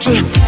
To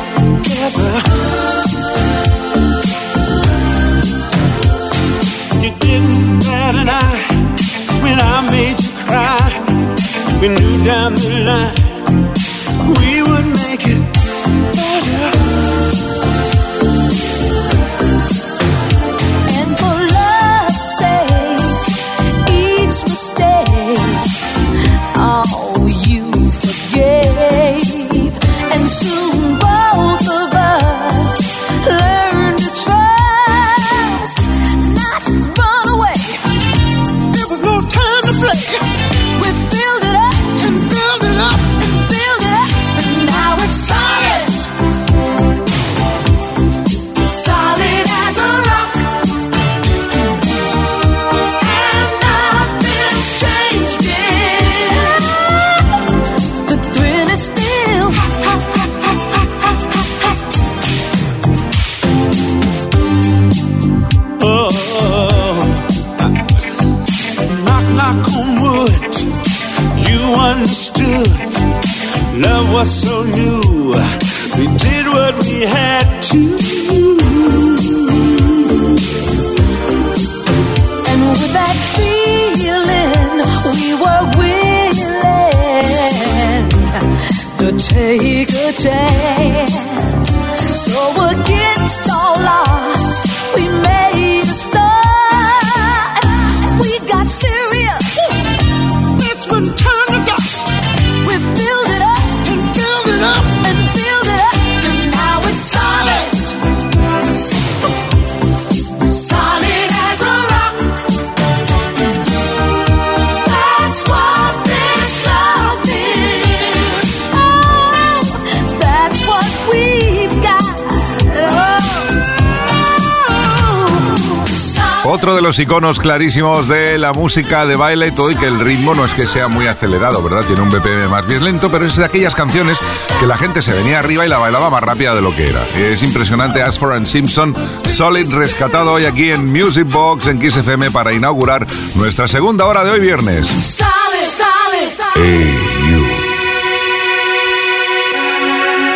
Otro de los iconos clarísimos de la música de baile y todo, y que el ritmo no es que sea muy acelerado, ¿verdad? Tiene un BPM más bien lento, pero es de aquellas canciones que la gente se venía arriba y la bailaba más rápida de lo que era. Es impresionante, Asford and Simpson, Solid rescatado hoy aquí en Music Box en Kiss FM para inaugurar nuestra segunda hora de hoy viernes. Sale, sale, sale. Hey, you.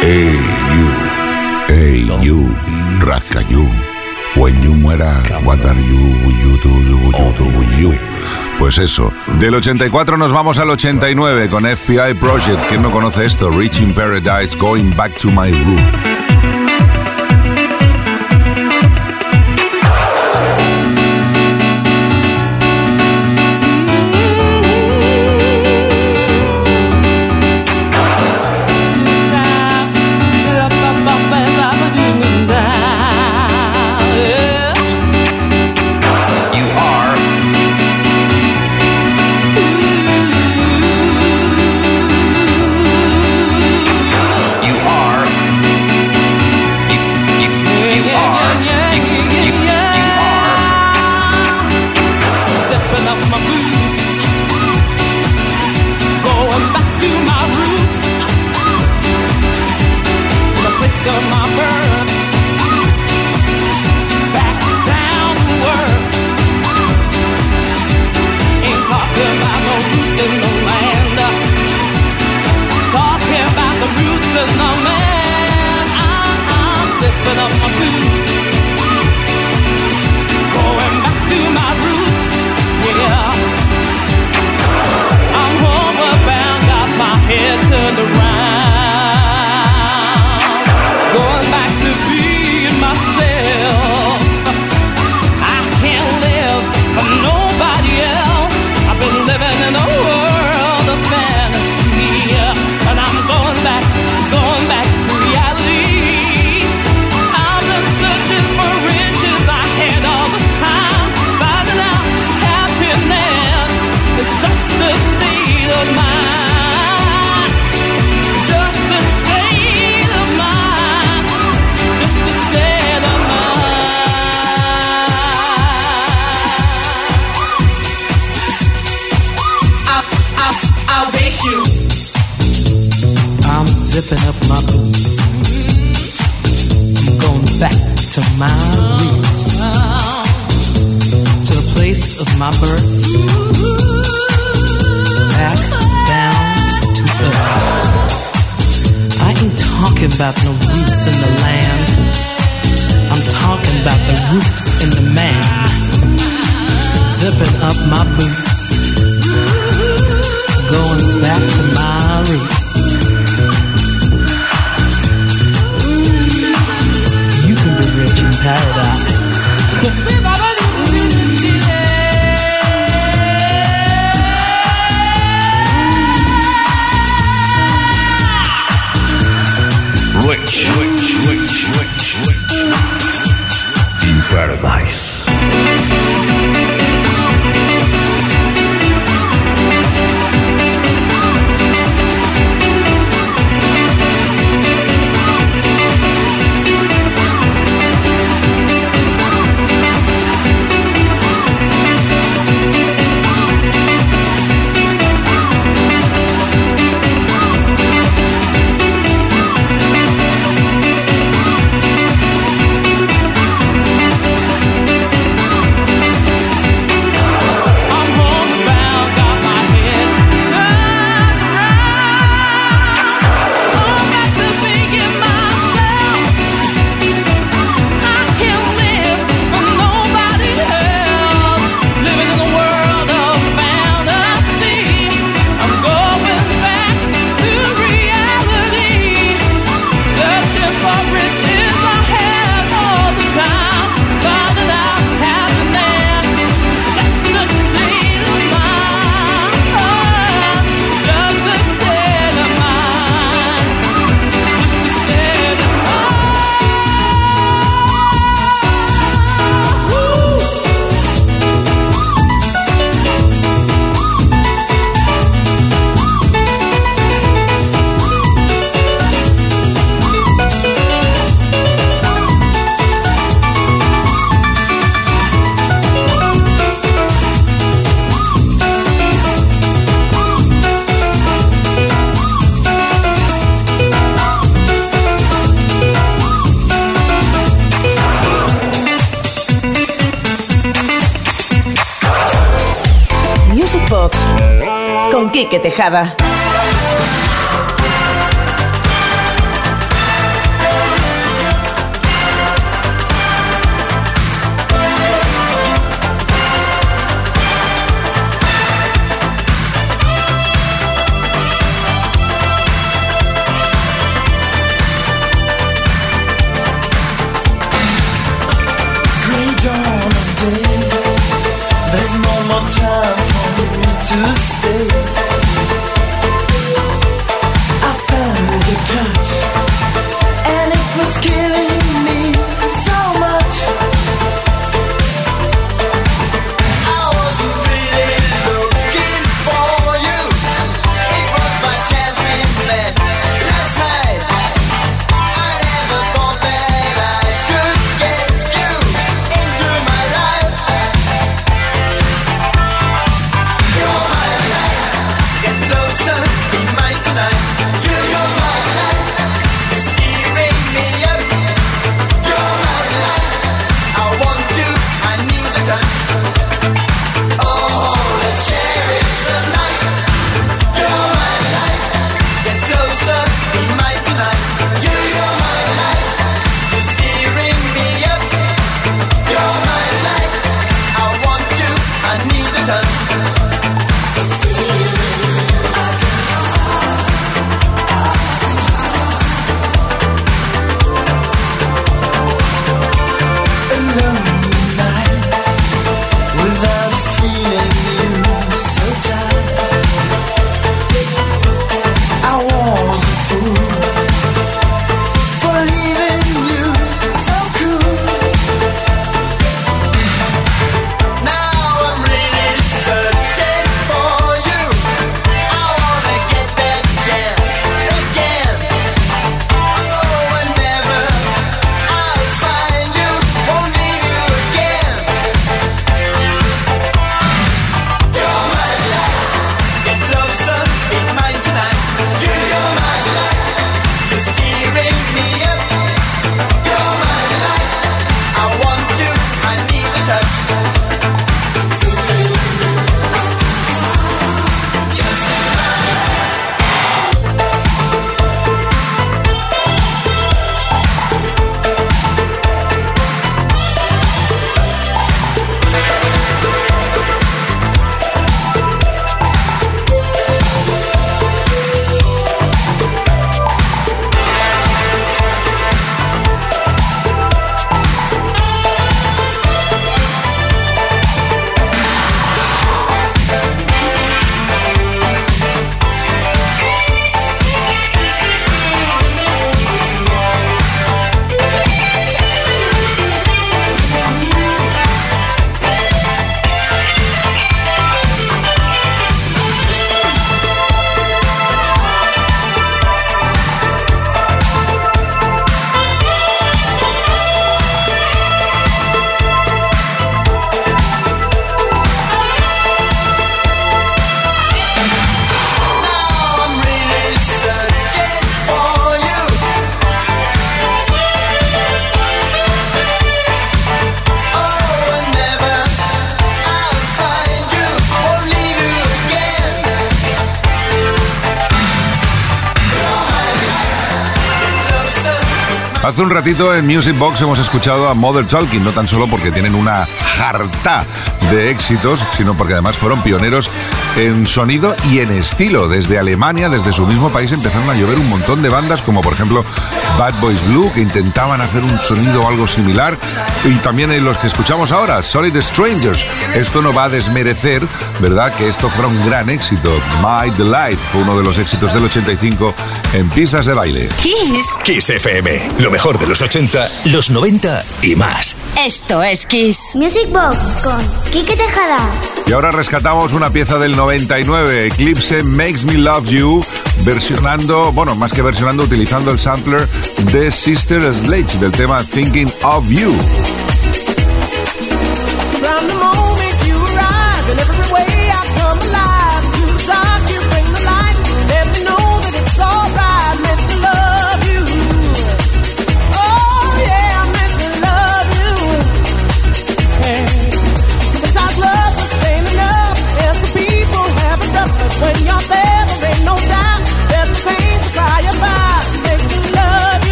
Hey, you. Hey, you. you. When you muera, what are you, you do, you, you Pues eso. Del 84 nos vamos al 89 con FBI Project. ¿Quién no conoce esto? Reaching Paradise, Going Back to My Roots. Tejada. Hace un ratito en Music Box hemos escuchado a Mother Talking, no tan solo porque tienen una jarta de éxitos, sino porque además fueron pioneros en sonido y en estilo. Desde Alemania, desde su mismo país, empezaron a llover un montón de bandas, como por ejemplo Bad Boys Blue, que intentaban hacer un sonido o algo similar, y también en los que escuchamos ahora, Solid Strangers. Esto no va a desmerecer, ¿verdad?, que esto fuera un gran éxito. My Delight fue uno de los éxitos del 85 en pistas de baile. Kiss. Kiss FM, lo mejor de los 80, los 90 y más. Esto es Kiss. Music Box con Kike Tejada. Y ahora rescatamos una pieza del 99, Eclipse Makes Me Love You, versionando, bueno, más que versionando, utilizando el sampler de Sister Sledge del tema Thinking of You.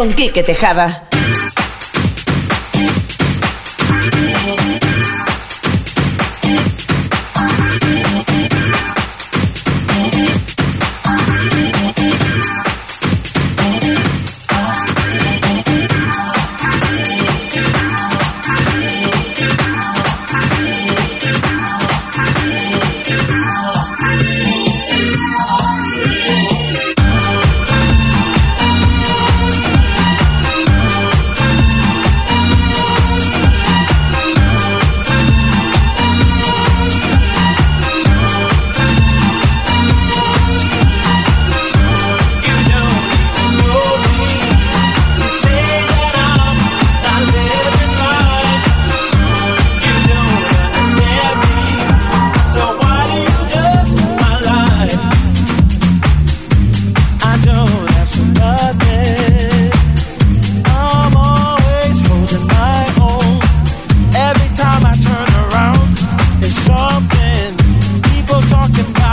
Con Quique Tejada.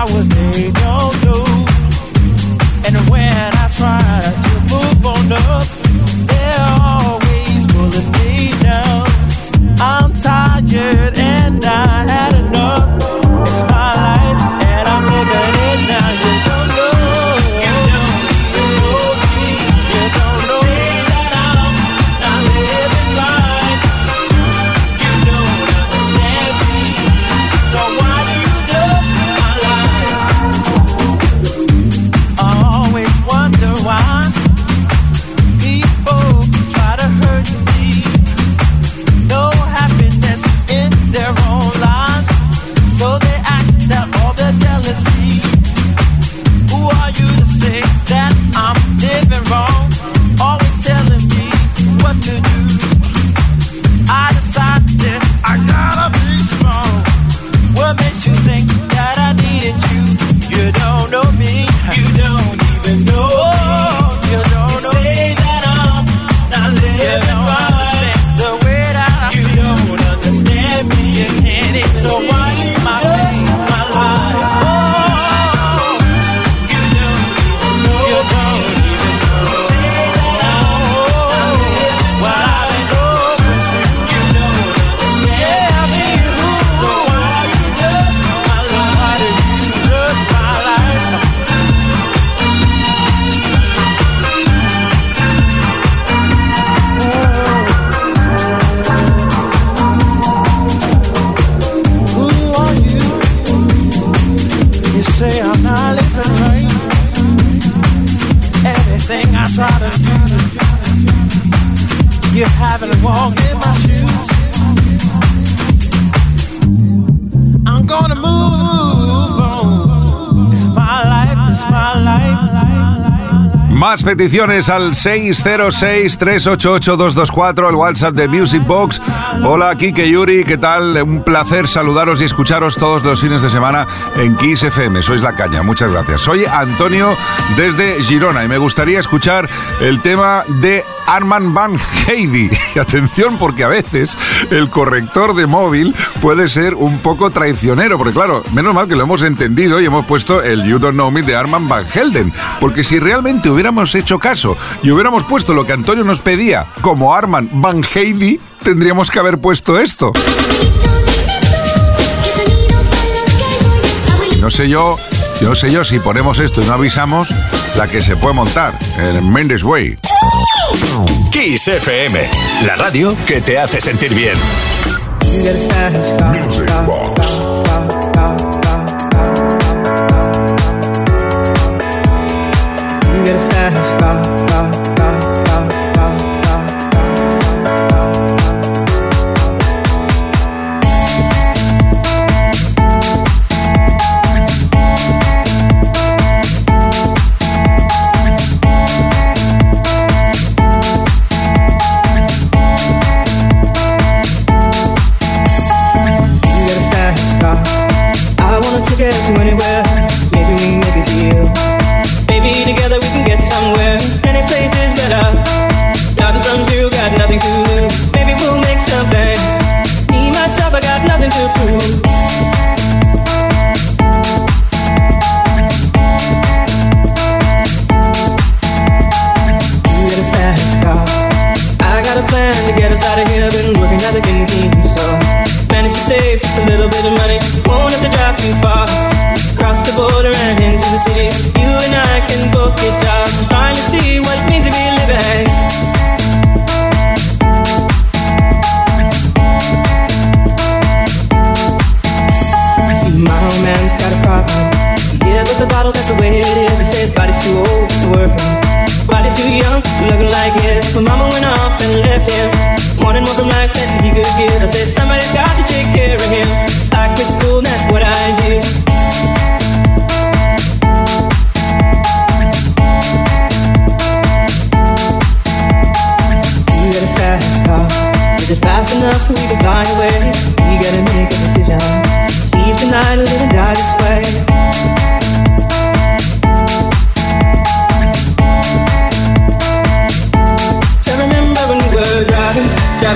nowadays peticiones al 606-388-224, el WhatsApp de Music Box. Hola, Kike Yuri, ¿qué tal? Un placer saludaros y escucharos todos los fines de semana en Kiss FM. Sois la caña, muchas gracias. Soy Antonio desde Girona y me gustaría escuchar el tema de Arman Van Heidi. Y atención porque a veces el corrector de móvil puede ser un poco traicionero, porque claro, menos mal que lo hemos entendido y hemos puesto el You Don't Know Me de Arman Van Helden, porque si realmente hubiéramos hecho caso y hubiéramos puesto lo que Antonio nos pedía como Arman Van Heidi, tendríamos que haber puesto esto. No sé yo, yo no sé yo si ponemos esto y no avisamos la que se puede montar, el Mendes Way. Kiss FM, la radio que te hace sentir bien. Music Box. You get a fast car, car, car,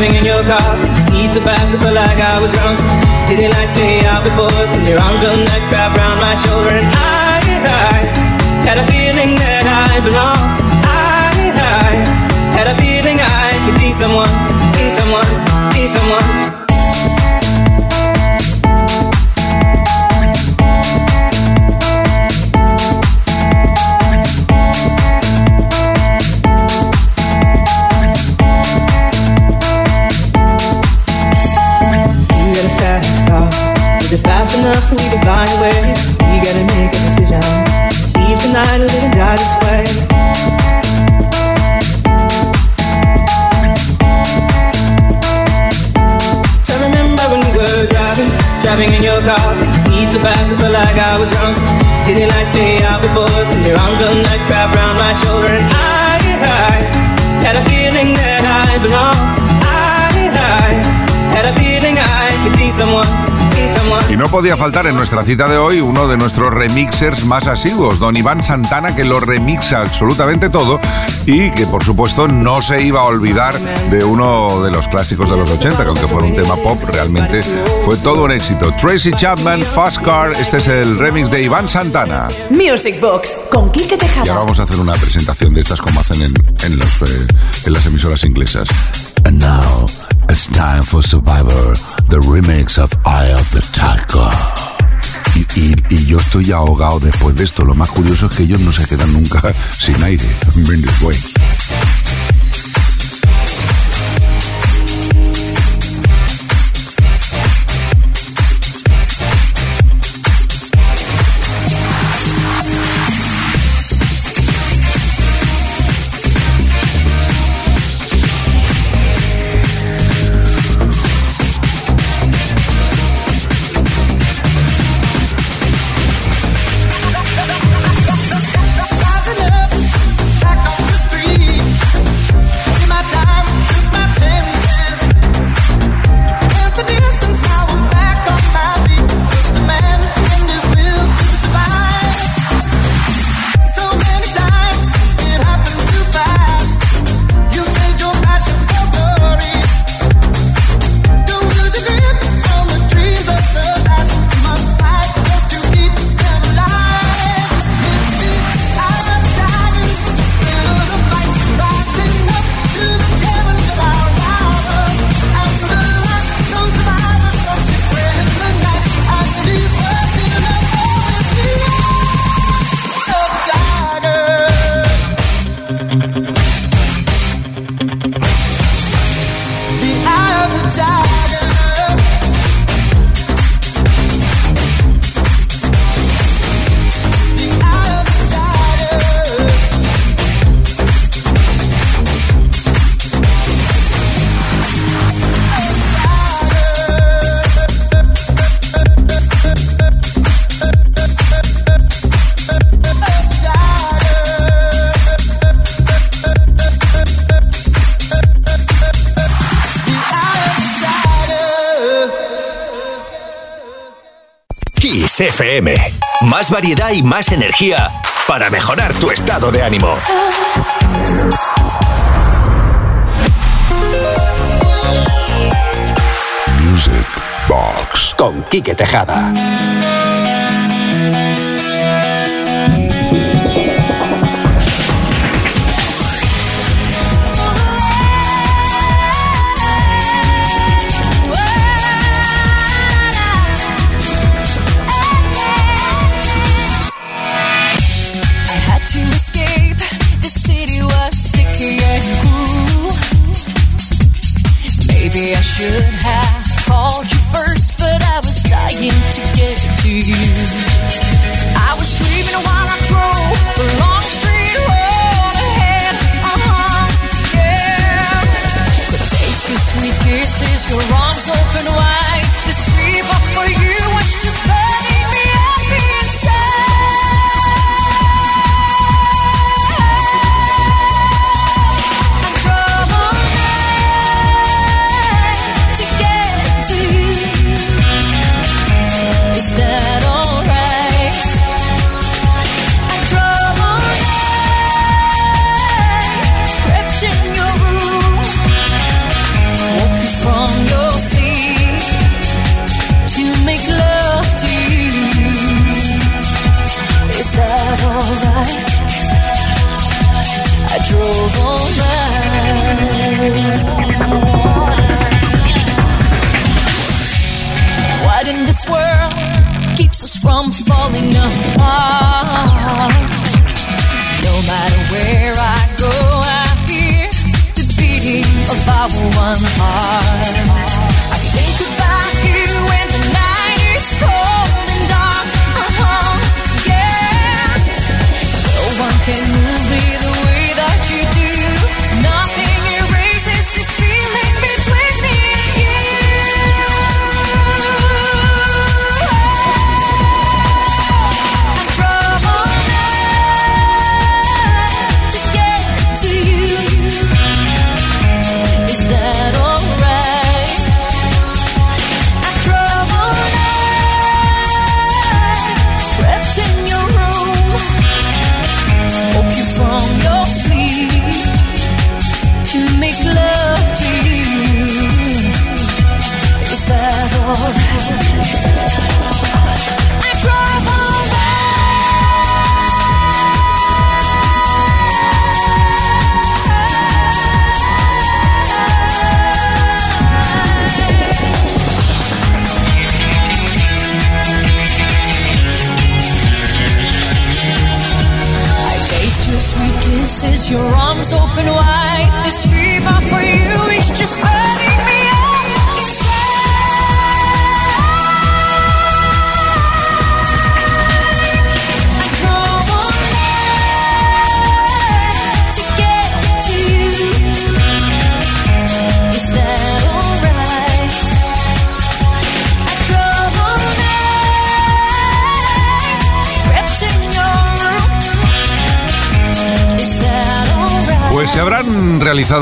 driving, in your car. Speed so fast, I felt like I was drunk. City lights lay out before us, and your arm gun knife wrapped around my shoulder. And I, I had a feeling that I belonged. I, I had a feeling I could be someone, so we away? We gotta make a decision. Leave tonight or live and die this way. So remember when we were driving, driving in your car. Speed so fast, I felt like I was drunk. City lights lay out before and your arm gun knife wrapped around my shoulder. And I, I had a feeling that I belonged. I, I had a feeling I could be someone. Y no podía faltar en nuestra cita de hoy uno de nuestros remixers más asiduos, don Iván Santana, que lo remixa absolutamente todo y que por supuesto no se iba a olvidar de uno de los clásicos de los 80, que aunque fuera un tema pop, realmente fue todo un éxito. Tracy Chapman, Fast Car, este es el remix de Iván Santana. Music Box con Quique Y ahora Tejada. vamos a hacer una presentación de estas como hacen en, en los, eh, en las emisoras inglesas. It's time for Survivor, the remix of Eye of the Tiger. Y, y- y yo estoy ahogado después de esto. Lo más curioso es que ellos no se quedan nunca sin aire. Kiss FM. Más variedad y más energía para mejorar tu estado de ánimo. Music Box. Con Quique Tejada.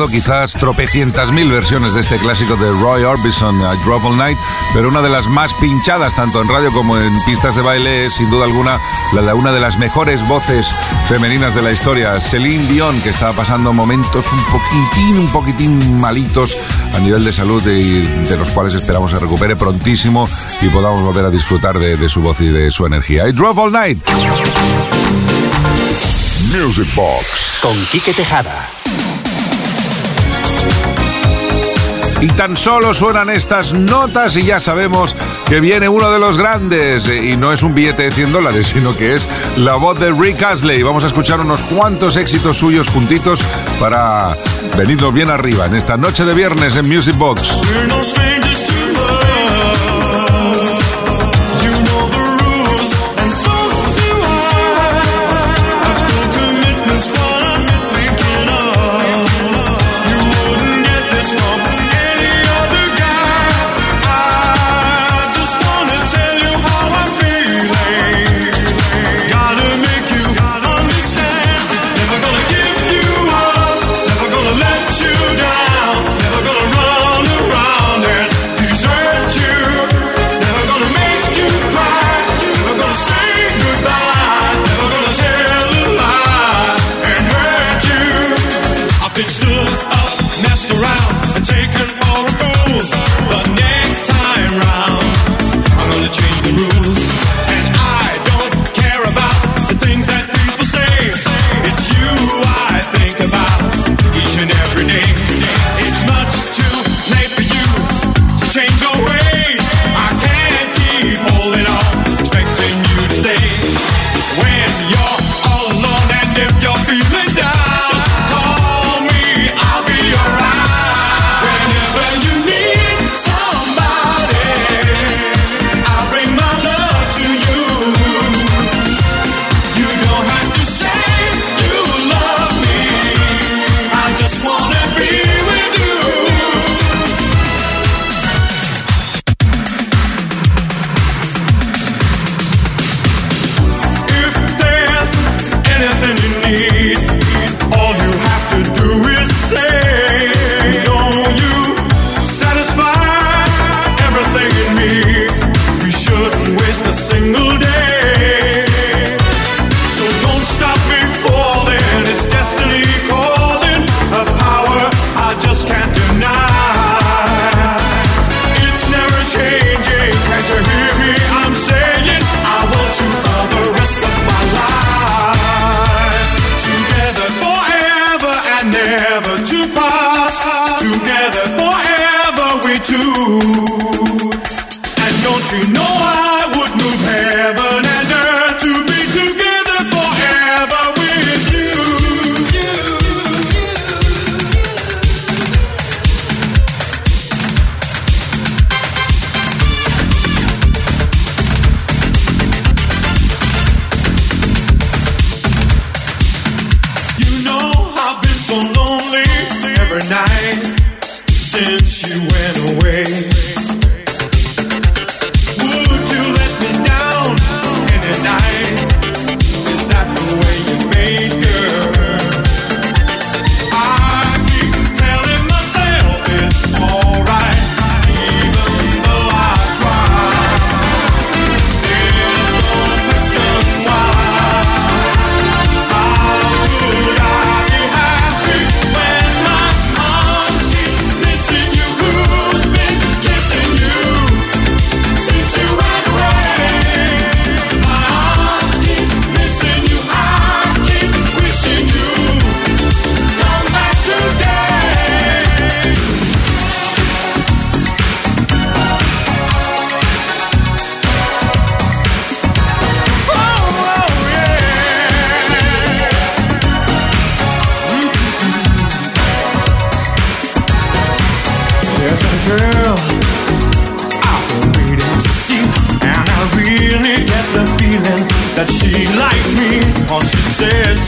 Quizás tropecientas mil versiones de este clásico de Roy Orbison, I Drove All Night, pero una de las más pinchadas tanto en radio como en pistas de baile es sin duda alguna la de una de las mejores voces femeninas de la historia, Celine Dion, que está pasando momentos un poquitín, un poquitín malitos a nivel de salud de los cuales esperamos se recupere prontísimo y podamos volver a disfrutar de, su voz y de su energía. I Drove All Night. Music Box. Con Quique Tejada. Y tan solo suenan estas notas y ya sabemos que viene uno de los grandes. Y no es un billete de 100 dólares, sino que es la voz de Rick Astley. Vamos a escuchar unos cuantos éxitos suyos juntitos para venirnos bien arriba en esta noche de viernes en Music Box.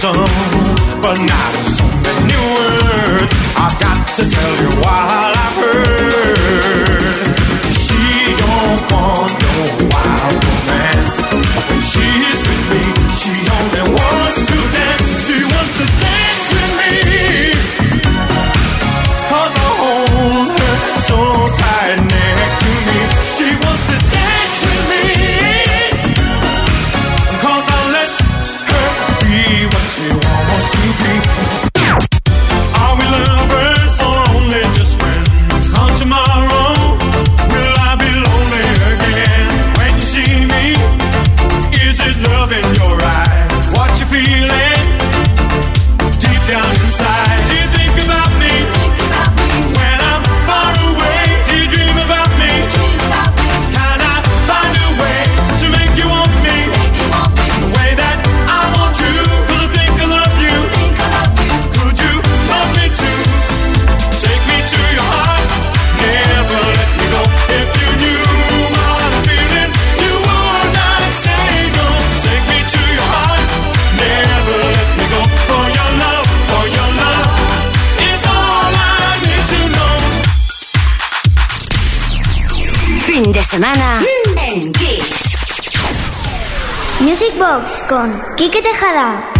zone, but not a semana en Kiss. Music Box con Quique Tejada.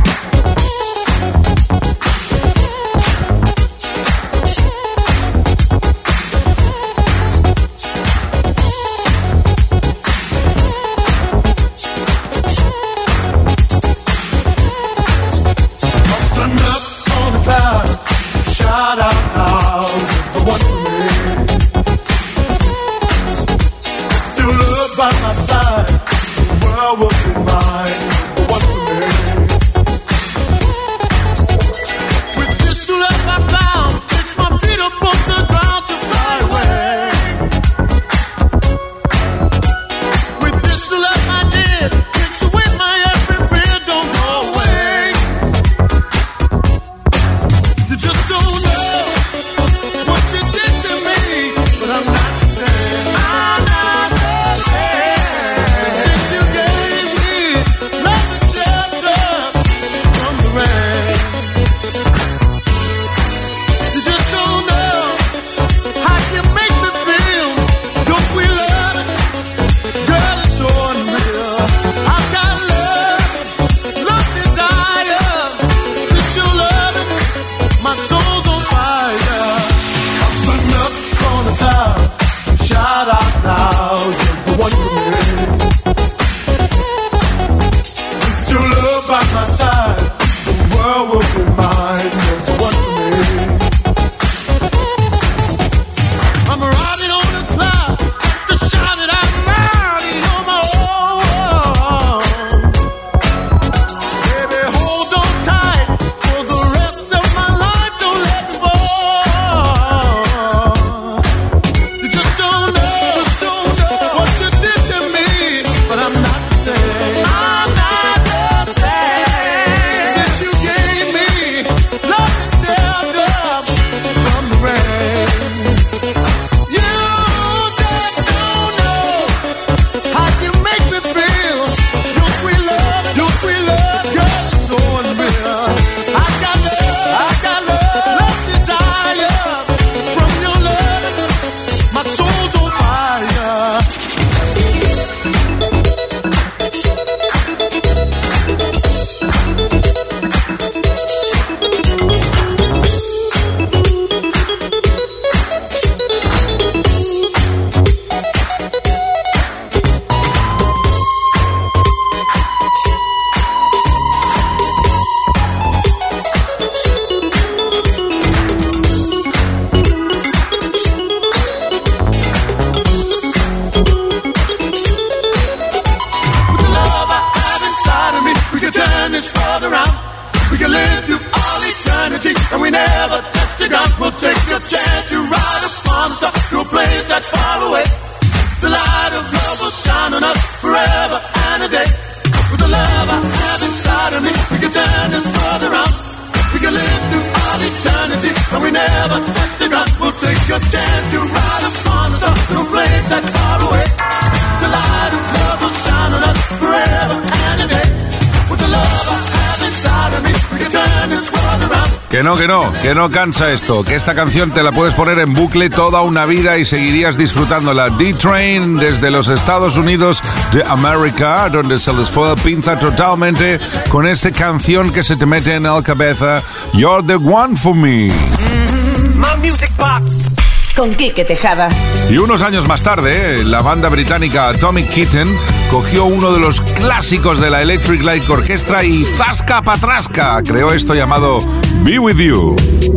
Que no cansa esto, que esta canción te la puedes poner en bucle toda una vida y seguirías disfrutándola. D-Train desde los Estados Unidos de América, donde se les fue la pinza totalmente con esta canción que se te mete en la cabeza. You're the one for me. Mm-hmm. My music box con Quique Tejada. Y unos años más tarde, la banda británica Atomic Kitten cogió uno de los clásicos de la Electric Light Orchestra y Zasca Patrasca creó esto llamado Be With You.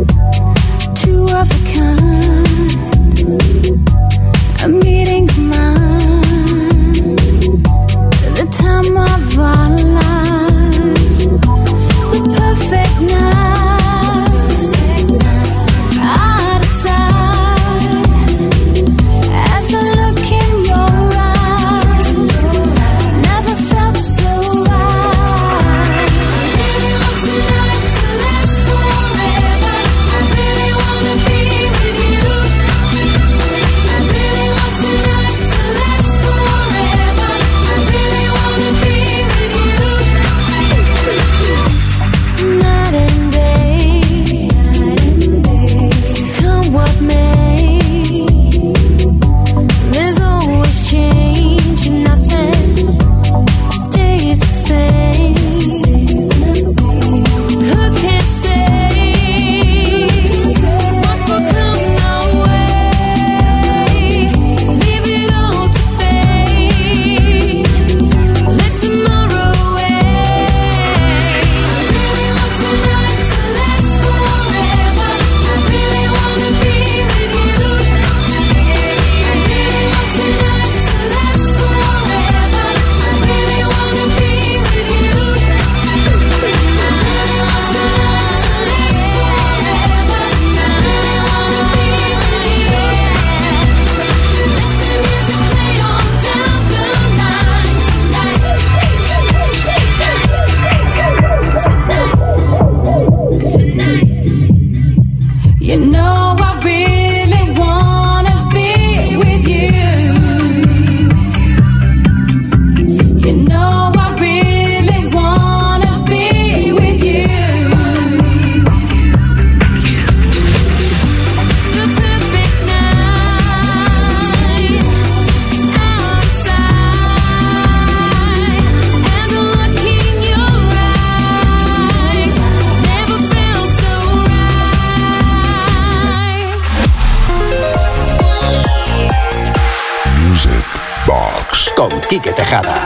dejada.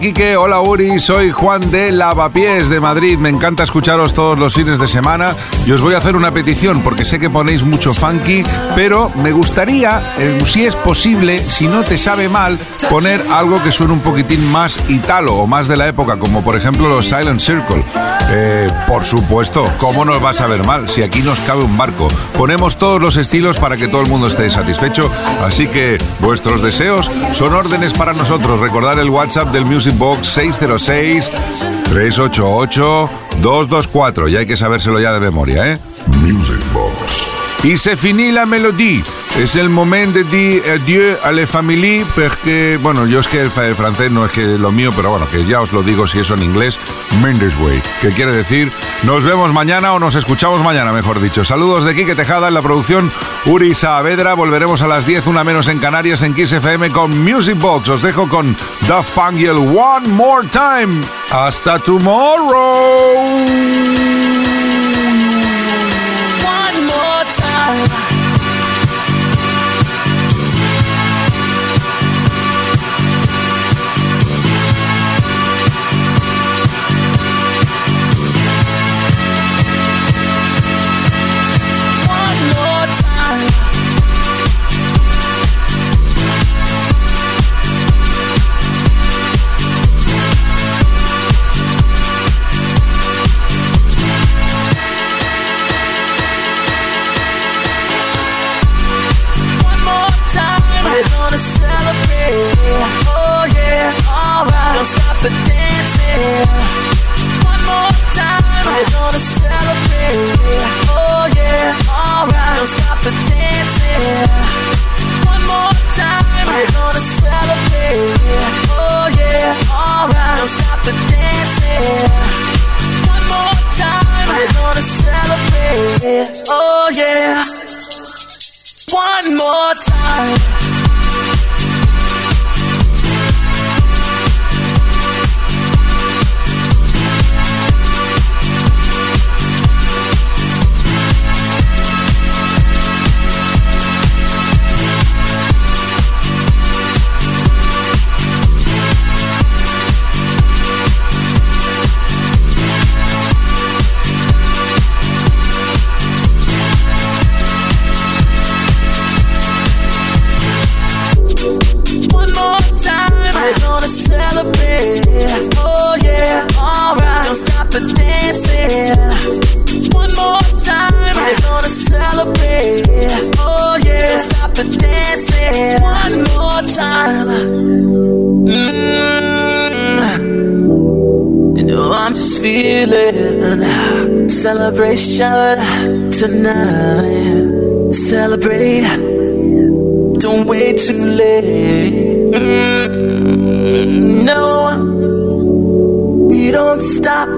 Hola hola Uri, soy Juan de Lavapiés de Madrid. Me encanta escucharos todos los fines de semana y os voy a hacer una petición porque sé que ponéis mucho funky, pero me gustaría, eh, si es posible, si no te sabe mal, poner algo que suene un poquitín más italo o más de la época, como por ejemplo los Silent Circle. Eh, por supuesto, ¿cómo nos va a saber mal si aquí nos cabe un barco? Ponemos todos los estilos para que todo el mundo esté satisfecho, así que vuestros deseos son órdenes para nosotros. Recordar el WhatsApp del Music Box 606 388 224 y hay que sabérselo ya de memoria, ¿eh? Music Box. Y se finí la melodía. Es el moment de dire adieu a la famille, porque, bueno, yo es que el, francés no es que lo mío, pero bueno, que ya os lo digo si eso en inglés, Mendes Way, que quiere decir nos vemos mañana o nos escuchamos mañana, mejor dicho. Saludos de Quique Tejada en la producción Uri Saavedra. Volveremos a las 10, una menos en Canarias, en Kiss con Music Box. Os dejo con Daft Punk el One More Time. Hasta tomorrow. One more time. Feeling celebration tonight. Celebrate. Don't wait too late. Mm, no, we don't stop.